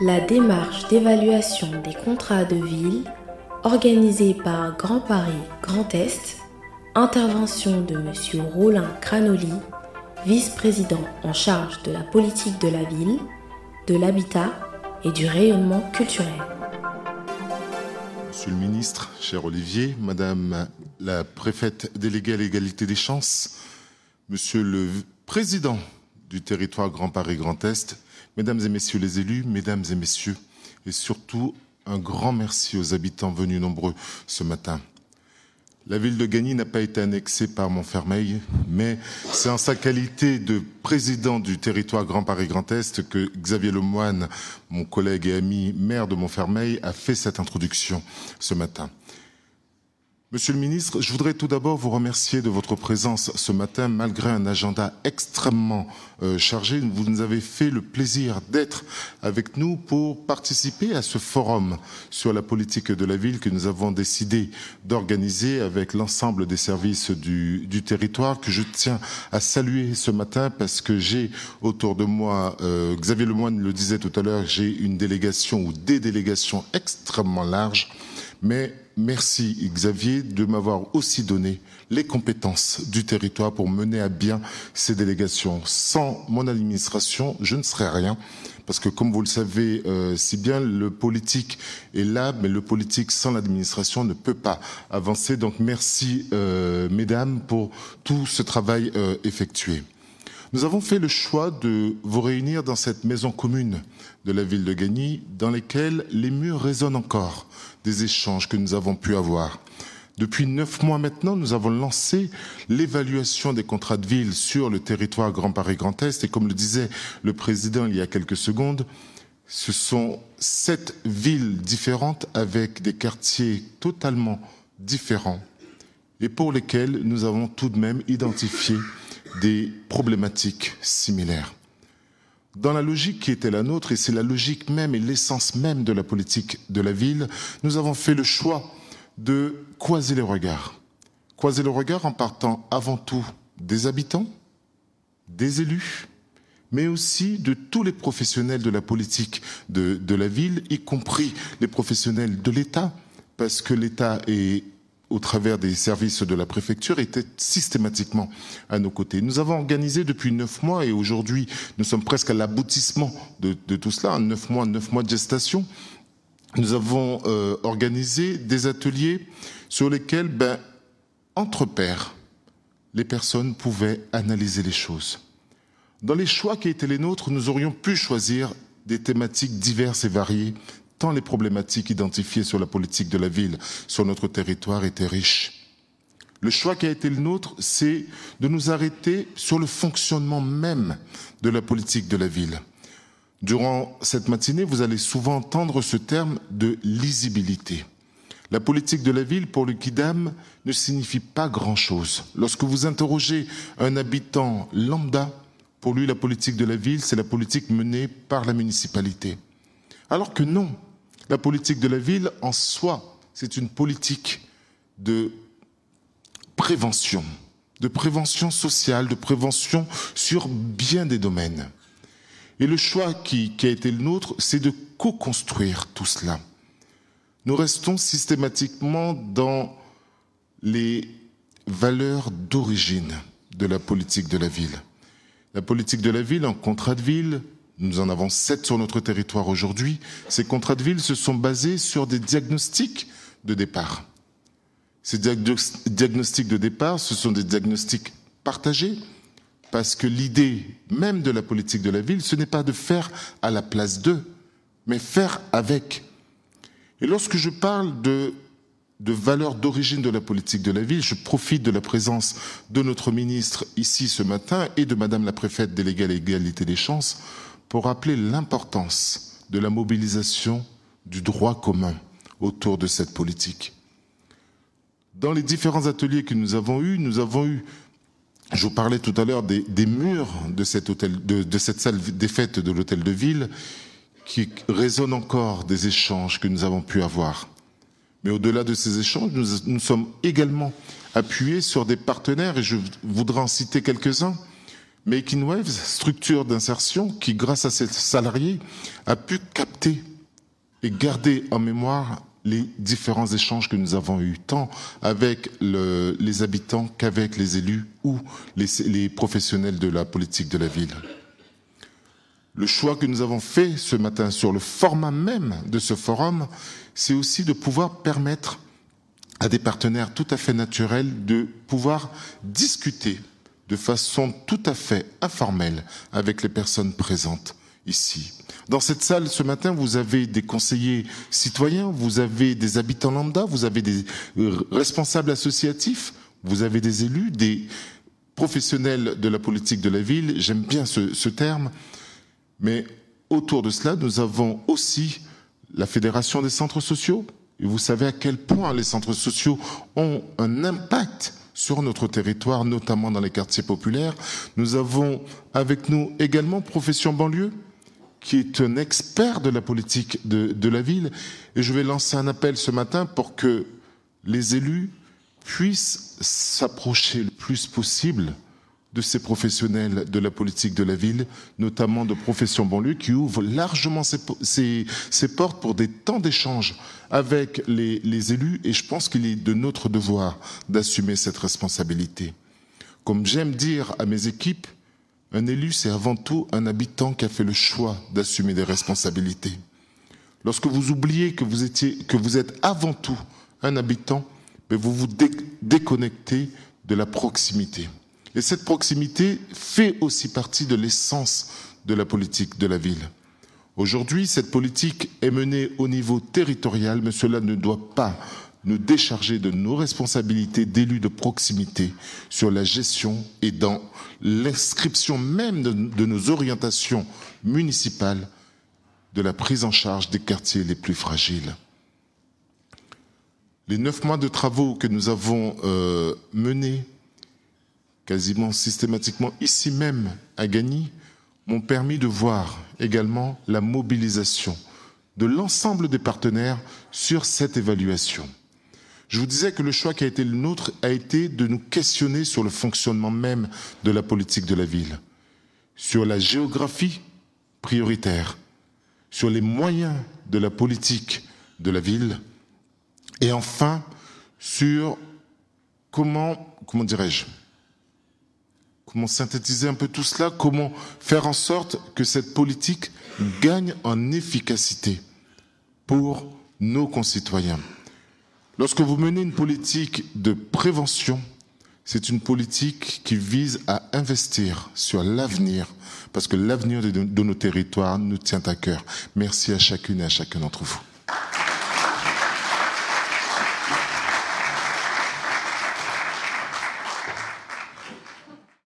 La démarche d'évaluation des contrats de ville organisée par Grand Paris Grand Est, intervention de M. Rollin Cranoli, vice-président en charge de la politique de la ville, de l'habitat et du rayonnement culturel. Monsieur le ministre, cher Olivier, Madame la préfète déléguée à l'égalité des chances, Monsieur le président du territoire Grand Paris Grand Est, Mesdames et Messieurs les élus, Mesdames et Messieurs, et surtout un grand merci aux habitants venus nombreux ce matin. La ville de Gagny n'a pas été annexée par Montfermeil, mais c'est en sa qualité de président du territoire Grand Paris Grand Est que Xavier Lemoine, mon collègue et ami maire de Montfermeil, a fait cette introduction ce matin. Monsieur le ministre, je voudrais tout d'abord vous remercier de votre présence ce matin malgré un agenda extrêmement euh, chargé. Vous nous avez fait le plaisir d'être avec nous pour participer à ce forum sur la politique de la ville que nous avons décidé d'organiser avec l'ensemble des services du, territoire que je tiens à saluer ce matin parce que j'ai autour de moi, euh, Xavier Lemoine le disait tout à l'heure, j'ai une délégation ou des délégations extrêmement larges mais merci Xavier de m'avoir aussi donné les compétences du territoire pour mener à bien ces délégations. Sans mon administration, je ne serais rien. Parce que comme vous le savez euh, si bien, le politique est là, mais le politique sans l'administration ne peut pas avancer. Donc merci, euh, mesdames, pour tout ce travail euh, effectué. Nous avons fait le choix de vous réunir dans cette maison commune de la ville de Gagny, dans lesquelles les murs résonnent encore des échanges que nous avons pu avoir. Depuis neuf mois maintenant, nous avons lancé l'évaluation des contrats de ville sur le territoire Grand Paris Grand Est. Et comme le disait le président il y a quelques secondes, ce sont sept villes différentes avec des quartiers totalement différents et pour lesquels nous avons tout de même identifié des problématiques similaires. Dans la logique qui était la nôtre, et c'est la logique même et l'essence même de la politique de la ville, nous avons fait le choix de croiser les regards. Croiser le regard en partant avant tout des habitants, des élus, mais aussi de tous les professionnels de la politique de, de la ville, y compris les professionnels de l'État, parce que l'État est au travers des services de la préfecture, était systématiquement à nos côtés. Nous avons organisé depuis neuf mois, et aujourd'hui nous sommes presque à l'aboutissement de, tout cela, neuf mois, neuf mois de gestation. Nous avons euh, organisé des ateliers sur lesquels, ben, entre pairs, les personnes pouvaient analyser les choses. Dans les choix qui étaient les nôtres, nous aurions pu choisir des thématiques diverses et variées tant les problématiques identifiées sur la politique de la ville sur notre territoire étaient riches. Le choix qui a été le nôtre, c'est de nous arrêter sur le fonctionnement même de la politique de la ville. Durant cette matinée, vous allez souvent entendre ce terme de lisibilité. La politique de la ville, pour le Kidam, ne signifie pas grand-chose. Lorsque vous interrogez un habitant lambda, pour lui, la politique de la ville, c'est la politique menée par la municipalité. Alors que non, la politique de la ville, en soi, c'est une politique de prévention, de prévention sociale, de prévention sur bien des domaines. Et le choix qui, a été le nôtre, c'est de co-construire tout cela. Nous restons systématiquement dans les valeurs d'origine de la politique de la ville. La politique de la ville, en contrat de ville, nous en avons sept sur notre territoire aujourd'hui. Ces contrats de ville se sont basés sur des diagnostics de départ. Ces diagnostics de départ, ce sont des diagnostics partagés, parce que l'idée même de la politique de la ville, ce n'est pas de faire à la place d'eux, mais faire avec. Et lorsque je parle de, valeurs d'origine de la politique de la ville, je profite de la présence de notre ministre ici ce matin et de Madame la préfète déléguée à l'égalité des chances pour rappeler l'importance de la mobilisation du droit commun autour de cette politique. Dans les différents ateliers que nous avons eus, nous avons eu, je vous parlais tout à l'heure des, murs de, de, cette salle des fêtes de l'hôtel de ville, qui résonnent encore des échanges que nous avons pu avoir. Mais au-delà de ces échanges, nous, nous sommes également appuyés sur des partenaires, et je voudrais en citer quelques-uns, Making Waves, structure d'insertion qui, grâce à ses salariés, a pu capter et garder en mémoire les différents échanges que nous avons eus, tant avec les habitants qu'avec les élus ou les, professionnels de la politique de la ville. Le choix que nous avons fait ce matin sur le format même de ce forum, c'est aussi de pouvoir permettre à des partenaires tout à fait naturels de pouvoir discuter de façon tout à fait informelle avec les personnes présentes ici. Dans cette salle ce matin, vous avez des conseillers citoyens, vous avez des habitants lambda, vous avez des euh, responsables associatifs, vous avez des élus, des professionnels de la politique de la ville, j'aime bien ce, ce terme, mais autour de cela, nous avons aussi la Fédération des centres sociaux, et vous savez à quel point les centres sociaux ont un impact sur notre territoire, notamment dans les quartiers populaires. Nous avons avec nous également Profession Banlieue, qui est un expert de la politique de, de, la ville. Et je vais lancer un appel ce matin pour que les élus puissent s'approcher le plus possible de ces professionnels de la politique de la ville, notamment de Profession Banlieue, qui ouvrent largement ses, portes pour des temps d'échange avec les, les élus. Et je pense qu'il est de notre devoir d'assumer cette responsabilité. Comme j'aime dire à mes équipes, un élu, c'est avant tout un habitant qui a fait le choix d'assumer des responsabilités. Lorsque vous oubliez que vous, étiez, que vous êtes avant tout un habitant, mais vous vous déconnectez de la proximité. Et cette proximité fait aussi partie de l'essence de la politique de la ville. Aujourd'hui, cette politique est menée au niveau territorial, mais cela ne doit pas nous décharger de nos responsabilités d'élus de proximité sur la gestion et dans l'inscription même de, nos orientations municipales de la prise en charge des quartiers les plus fragiles. Les neuf mois de travaux que nous avons euh, menés quasiment systématiquement ici même à Gagny m'ont permis de voir également la mobilisation de l'ensemble des partenaires sur cette évaluation. Je vous disais que le choix qui a été le nôtre a été de nous questionner sur le fonctionnement même de la politique de la ville, sur la géographie prioritaire, sur les moyens de la politique de la ville, et enfin sur comment, comment dirais-je, comment synthétiser un peu tout cela, comment faire en sorte que cette politique gagne en efficacité pour nos concitoyens? Lorsque vous menez une politique de prévention, c'est une politique qui vise à investir sur l'avenir, parce que l'avenir de, nos territoires nous tient à cœur. Merci à chacune et à chacun d'entre vous.